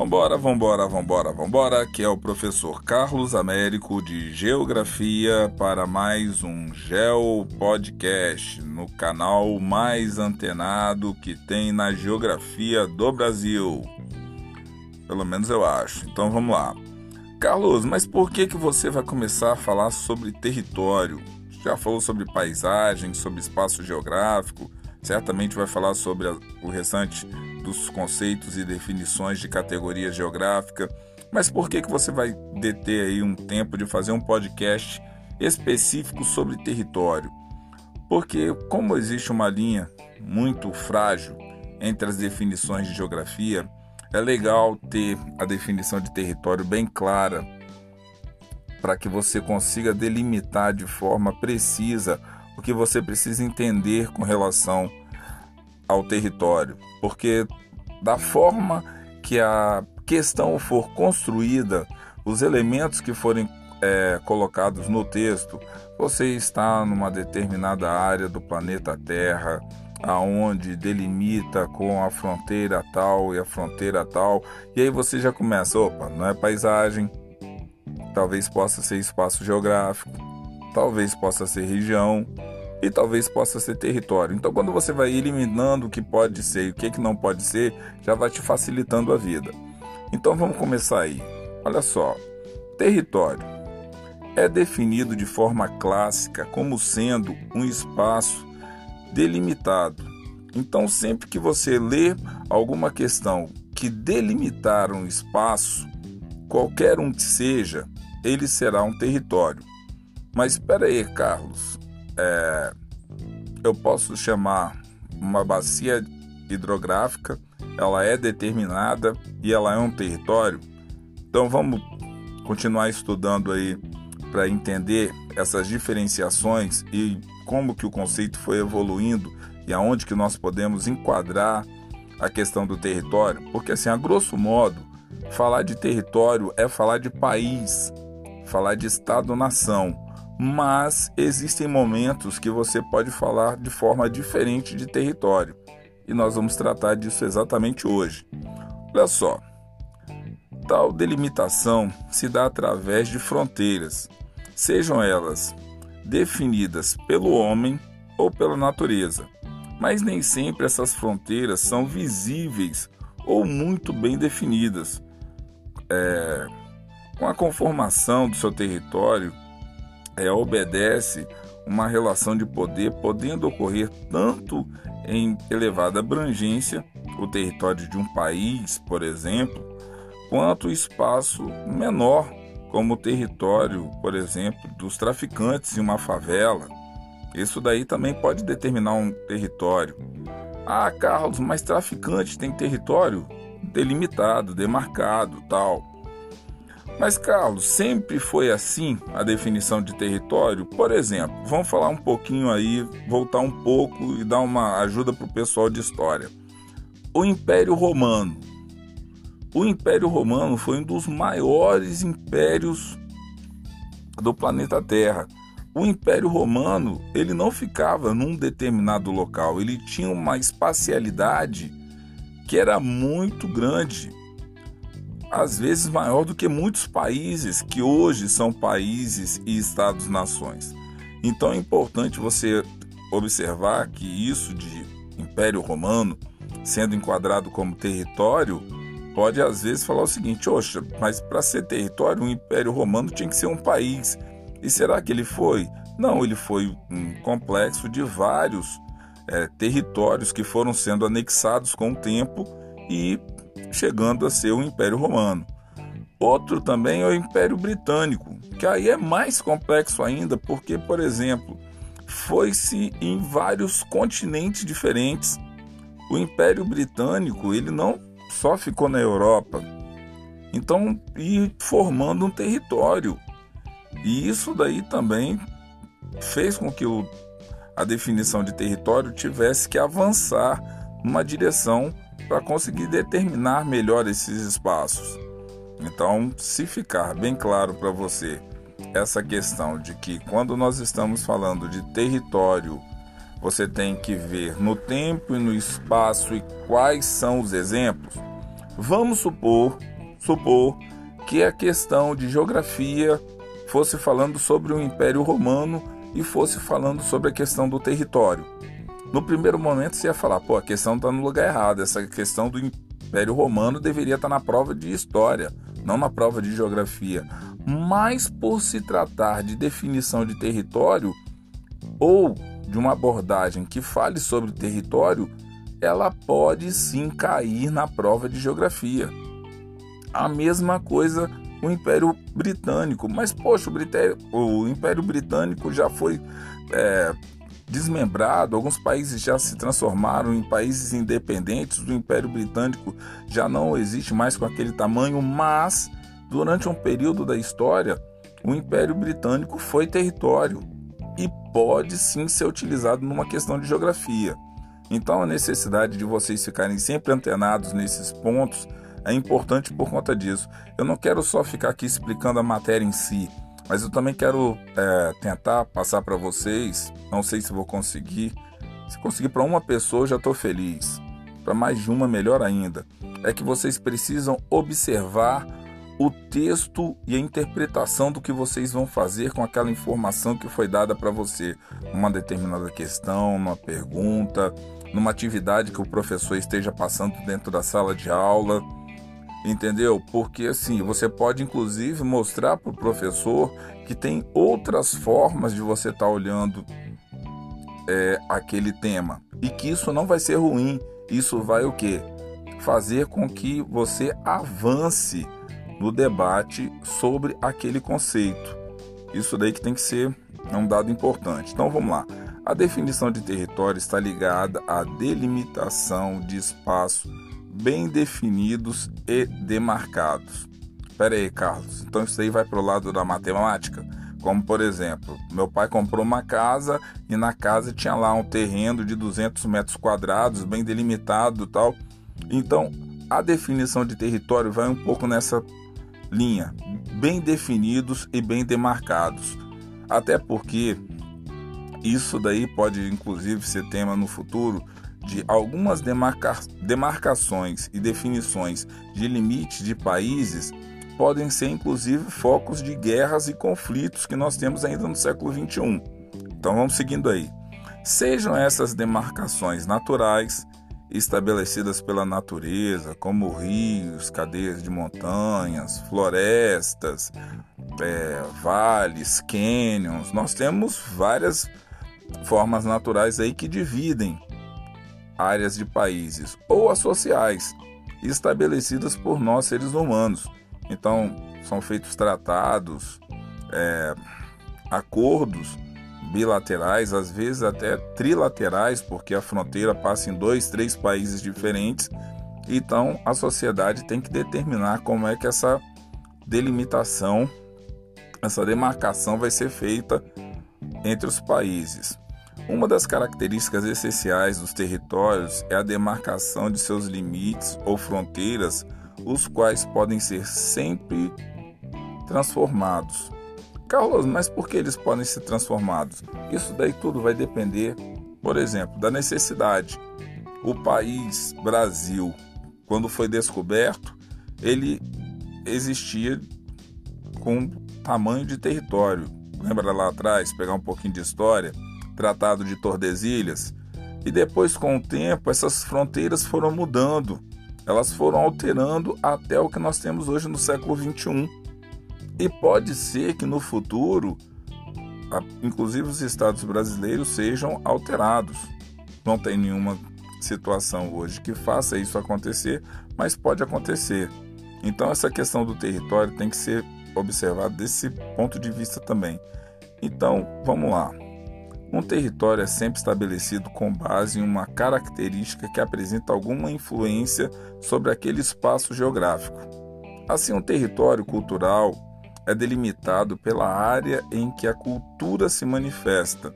Vambora, vambora, vambora, vambora, que é o professor Carlos Américo de Geografia para mais um Geo Podcast no canal mais antenado que tem na geografia do Brasil. Pelo menos eu acho. Então vamos lá. Carlos, mas por que que você vai começar a falar sobre território? Já falou sobre paisagem, sobre espaço geográfico, certamente vai falar sobre o restante dos conceitos e definições de categoria geográfica. Mas por que, que você vai deter aí um tempo de fazer um podcast específico sobre território? Porque, como existe uma linha muito frágil entre as definições de geografia, é legal ter a definição de território bem clara para que você consiga delimitar de forma precisa o que você precisa entender com relação ao território, porque da forma que a questão for construída, os elementos que forem é, colocados no texto, você está numa determinada área do planeta Terra, aonde delimita com a fronteira tal e a fronteira tal, e aí você já começa, opa, não é paisagem, talvez possa ser espaço geográfico, talvez possa ser região, e talvez possa ser território. Então, quando você vai eliminando o que pode ser e o que, que não pode ser, já vai te facilitando a vida. Então, vamos começar aí. Olha só: território é definido de forma clássica como sendo um espaço delimitado. Então, sempre que você lê alguma questão que delimitar um espaço, qualquer um que seja, ele será um território. Mas espera aí, Carlos é, eu posso chamar uma bacia hidrográfica, ela é determinada e ela é um território. Então vamos continuar estudando aí para entender essas diferenciações e como que o conceito foi evoluindo e aonde que nós podemos enquadrar a questão do território, porque assim, a grosso modo, falar de território é falar de país, falar de estado-nação mas existem momentos que você pode falar de forma diferente de território. E nós vamos tratar disso exatamente hoje. Olha só. Tal delimitação se dá através de fronteiras, sejam elas definidas pelo homem ou pela natureza. Mas nem sempre essas fronteiras são visíveis ou muito bem definidas. É, com a conformação do seu território, é, obedece uma relação de poder podendo ocorrer tanto em elevada abrangência, o território de um país, por exemplo, quanto espaço menor, como o território, por exemplo, dos traficantes em uma favela. Isso daí também pode determinar um território. Ah, Carlos, mas traficante tem território delimitado, demarcado, tal. Mas, Carlos, sempre foi assim a definição de território? Por exemplo, vamos falar um pouquinho aí, voltar um pouco e dar uma ajuda para o pessoal de história. O Império Romano. O Império Romano foi um dos maiores impérios do planeta Terra. O Império Romano, ele não ficava num determinado local, ele tinha uma espacialidade que era muito grande às vezes maior do que muitos países que hoje são países e estados-nações. Então é importante você observar que isso de Império Romano sendo enquadrado como território pode às vezes falar o seguinte: oxa, mas para ser território, o Império Romano tinha que ser um país. E será que ele foi? Não, ele foi um complexo de vários é, territórios que foram sendo anexados com o tempo e chegando a ser o Império Romano. Outro também é o Império Britânico, que aí é mais complexo ainda, porque, por exemplo, foi-se em vários continentes diferentes. O Império Britânico, ele não só ficou na Europa, então e formando um território. E isso daí também fez com que o, a definição de território tivesse que avançar numa direção para conseguir determinar melhor esses espaços. Então, se ficar bem claro para você essa questão de que quando nós estamos falando de território, você tem que ver no tempo e no espaço e quais são os exemplos. Vamos supor, supor que a questão de geografia fosse falando sobre o Império Romano e fosse falando sobre a questão do território. No primeiro momento você ia falar, pô, a questão está no lugar errado, essa questão do Império Romano deveria estar tá na prova de história, não na prova de geografia. Mas por se tratar de definição de território ou de uma abordagem que fale sobre território, ela pode sim cair na prova de geografia. A mesma coisa o Império Britânico. Mas, poxa, o, o Império Britânico já foi é, desmembrado, alguns países já se transformaram em países independentes, o Império Britânico já não existe mais com aquele tamanho, mas durante um período da história, o Império Britânico foi território e pode sim ser utilizado numa questão de geografia. Então, a necessidade de vocês ficarem sempre antenados nesses pontos é importante por conta disso. Eu não quero só ficar aqui explicando a matéria em si, mas eu também quero é, tentar passar para vocês. Não sei se vou conseguir. Se conseguir para uma pessoa, já estou feliz. Para mais de uma, melhor ainda. É que vocês precisam observar o texto e a interpretação do que vocês vão fazer com aquela informação que foi dada para você, uma determinada questão, uma pergunta, numa atividade que o professor esteja passando dentro da sala de aula entendeu? Porque assim, você pode inclusive mostrar para o professor que tem outras formas de você estar tá olhando é, aquele tema e que isso não vai ser ruim. Isso vai o que? Fazer com que você avance no debate sobre aquele conceito. Isso daí que tem que ser um dado importante. Então vamos lá. A definição de território está ligada à delimitação de espaço bem definidos e demarcados. Pera aí, Carlos. Então isso aí vai para o lado da matemática? Como por exemplo, meu pai comprou uma casa e na casa tinha lá um terreno de 200 metros quadrados, bem delimitado, tal. Então a definição de território vai um pouco nessa linha, bem definidos e bem demarcados. Até porque isso daí pode inclusive ser tema no futuro de algumas demarca demarcações e definições de limites de países podem ser inclusive focos de guerras e conflitos que nós temos ainda no século XXI. Então vamos seguindo aí. Sejam essas demarcações naturais, estabelecidas pela natureza, como rios, cadeias de montanhas, florestas, é, vales, cânions, nós temos várias formas naturais aí que dividem áreas de países ou as sociais estabelecidas por nós seres humanos. Então, são feitos tratados, é, acordos bilaterais, às vezes até trilaterais, porque a fronteira passa em dois, três países diferentes. Então, a sociedade tem que determinar como é que essa delimitação, essa demarcação vai ser feita entre os países. Uma das características essenciais dos territórios é a demarcação de seus limites ou fronteiras, os quais podem ser sempre transformados. Carlos, mas por que eles podem ser transformados? Isso daí tudo vai depender, por exemplo, da necessidade. O país Brasil, quando foi descoberto, ele existia com tamanho de território. Lembra lá atrás, pegar um pouquinho de história? Tratado de Tordesilhas. E depois, com o tempo, essas fronteiras foram mudando, elas foram alterando até o que nós temos hoje no século XXI. E pode ser que no futuro, inclusive os estados brasileiros, sejam alterados. Não tem nenhuma situação hoje que faça isso acontecer, mas pode acontecer. Então, essa questão do território tem que ser observada desse ponto de vista também. Então, vamos lá. Um território é sempre estabelecido com base em uma característica que apresenta alguma influência sobre aquele espaço geográfico. Assim, um território cultural é delimitado pela área em que a cultura se manifesta.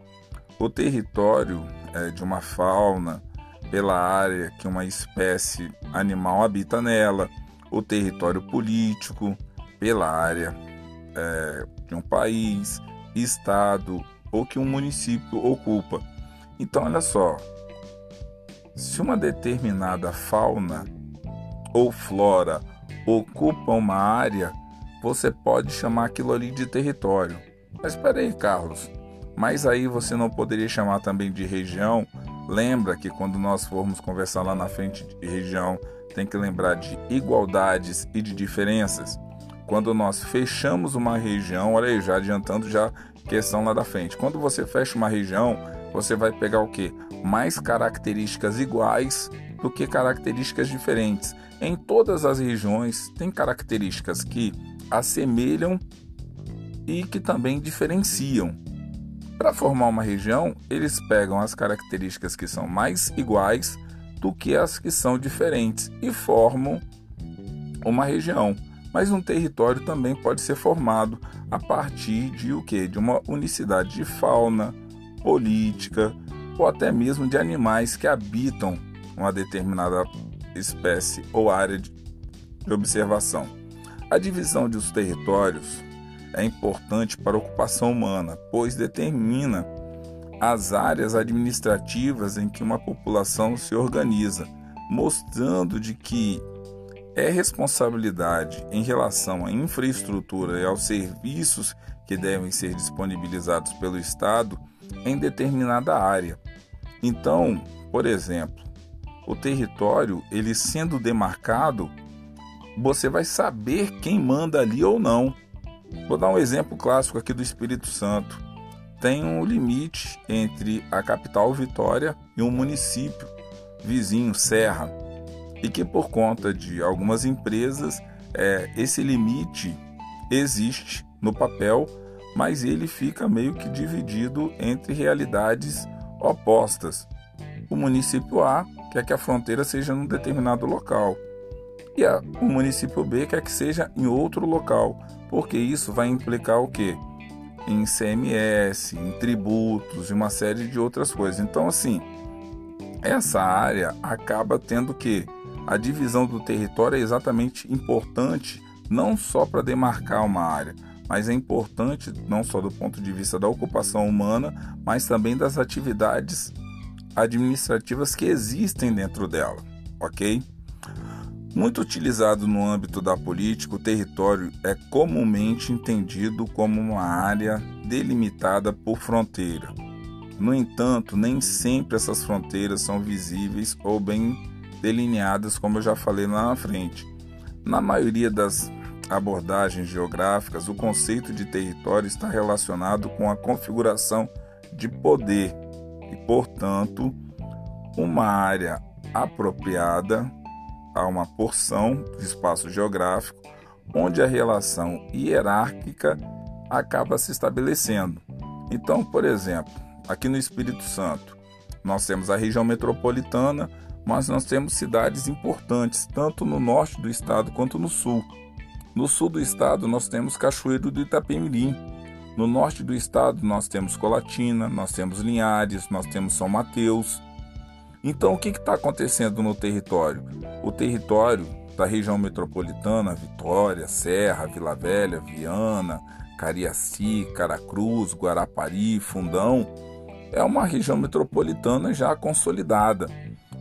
O território é de uma fauna pela área que uma espécie animal habita nela. O território político pela área é, de um país, estado ou que um município ocupa. Então, olha só: se uma determinada fauna ou flora ocupa uma área, você pode chamar aquilo ali de território. Mas espera aí, Carlos. Mas aí você não poderia chamar também de região? Lembra que quando nós formos conversar lá na frente de região, tem que lembrar de igualdades e de diferenças? Quando nós fechamos uma região, olha aí, já adiantando já questão lá da frente. Quando você fecha uma região, você vai pegar o que? Mais características iguais do que características diferentes. Em todas as regiões tem características que assemelham e que também diferenciam. Para formar uma região, eles pegam as características que são mais iguais do que as que são diferentes e formam uma região. Mas um território também pode ser formado a partir de o que? De uma unicidade de fauna, política ou até mesmo de animais que habitam uma determinada espécie ou área de observação. A divisão dos territórios é importante para a ocupação humana, pois determina as áreas administrativas em que uma população se organiza, mostrando de que é responsabilidade em relação à infraestrutura e aos serviços que devem ser disponibilizados pelo Estado em determinada área. Então, por exemplo, o território, ele sendo demarcado, você vai saber quem manda ali ou não. Vou dar um exemplo clássico aqui do Espírito Santo. Tem um limite entre a capital Vitória e um município vizinho, Serra, e que por conta de algumas empresas, é, esse limite existe no papel, mas ele fica meio que dividido entre realidades opostas. O município A quer que a fronteira seja num determinado local. E a, o município B quer que seja em outro local, porque isso vai implicar o quê? Em CMS, em tributos e uma série de outras coisas. Então, assim, essa área acaba tendo que a divisão do território é exatamente importante não só para demarcar uma área, mas é importante não só do ponto de vista da ocupação humana, mas também das atividades administrativas que existem dentro dela, ok? Muito utilizado no âmbito da política, o território é comumente entendido como uma área delimitada por fronteira. No entanto, nem sempre essas fronteiras são visíveis ou bem delineadas, como eu já falei lá na frente. Na maioria das abordagens geográficas, o conceito de território está relacionado com a configuração de poder e, portanto, uma área apropriada a uma porção de espaço geográfico onde a relação hierárquica acaba se estabelecendo. Então, por exemplo, aqui no Espírito Santo, nós temos a região metropolitana, mas nós temos cidades importantes, tanto no norte do estado quanto no sul. No sul do estado, nós temos Cachoeiro do Itapemirim, no norte do estado nós temos Colatina, nós temos Linhares, nós temos São Mateus. Então o que está acontecendo no território? O território da região metropolitana, Vitória, Serra, Vila Velha, Viana, Cariaci, Caracruz, Guarapari, Fundão, é uma região metropolitana já consolidada.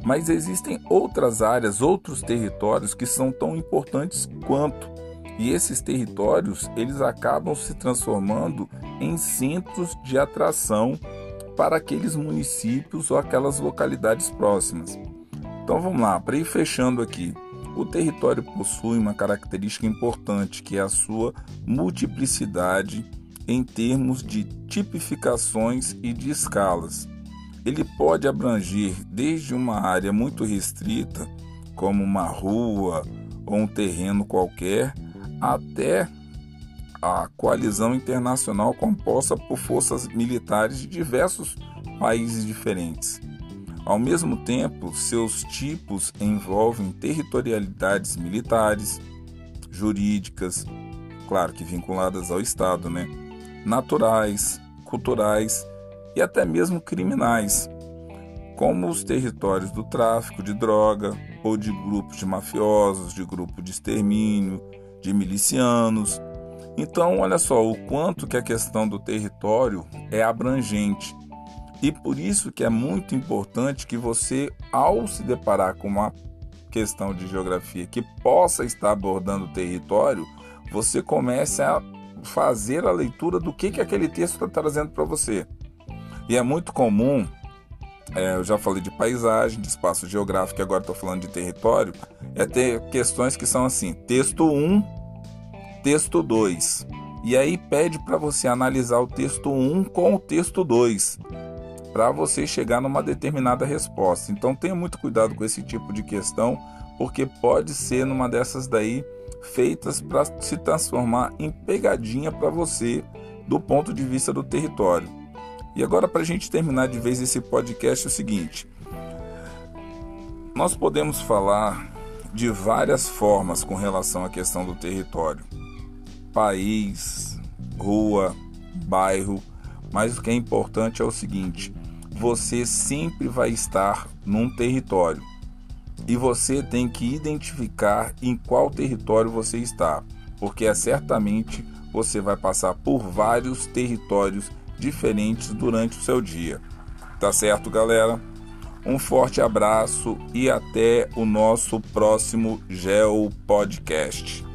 Mas existem outras áreas, outros territórios que são tão importantes quanto. E esses territórios, eles acabam se transformando em centros de atração para aqueles municípios ou aquelas localidades próximas. Então vamos lá, para ir fechando aqui. O território possui uma característica importante, que é a sua multiplicidade em termos de tipificações e de escalas. Ele pode abranger desde uma área muito restrita, como uma rua ou um terreno qualquer, até a coalizão internacional composta por forças militares de diversos países diferentes. Ao mesmo tempo, seus tipos envolvem territorialidades militares, jurídicas, claro que vinculadas ao Estado, né? naturais, culturais e até mesmo criminais, como os territórios do tráfico de droga ou de grupos de mafiosos, de grupo de extermínio, de milicianos. Então, olha só o quanto que a questão do território é abrangente. E por isso que é muito importante que você, ao se deparar com uma questão de geografia que possa estar abordando o território, você comece a fazer a leitura do que, que aquele texto está trazendo para você. E é muito comum, é, eu já falei de paisagem, de espaço geográfico, agora estou falando de território, é ter questões que são assim: texto 1, texto 2. E aí pede para você analisar o texto 1 com o texto 2, para você chegar numa determinada resposta. Então tenha muito cuidado com esse tipo de questão, porque pode ser numa dessas daí feitas para se transformar em pegadinha para você do ponto de vista do território. E agora, para a gente terminar de vez esse podcast, é o seguinte: nós podemos falar de várias formas com relação à questão do território, país, rua, bairro, mas o que é importante é o seguinte: você sempre vai estar num território. E você tem que identificar em qual território você está, porque é certamente você vai passar por vários territórios diferentes durante o seu dia. Tá certo, galera? Um forte abraço e até o nosso próximo Geo Podcast.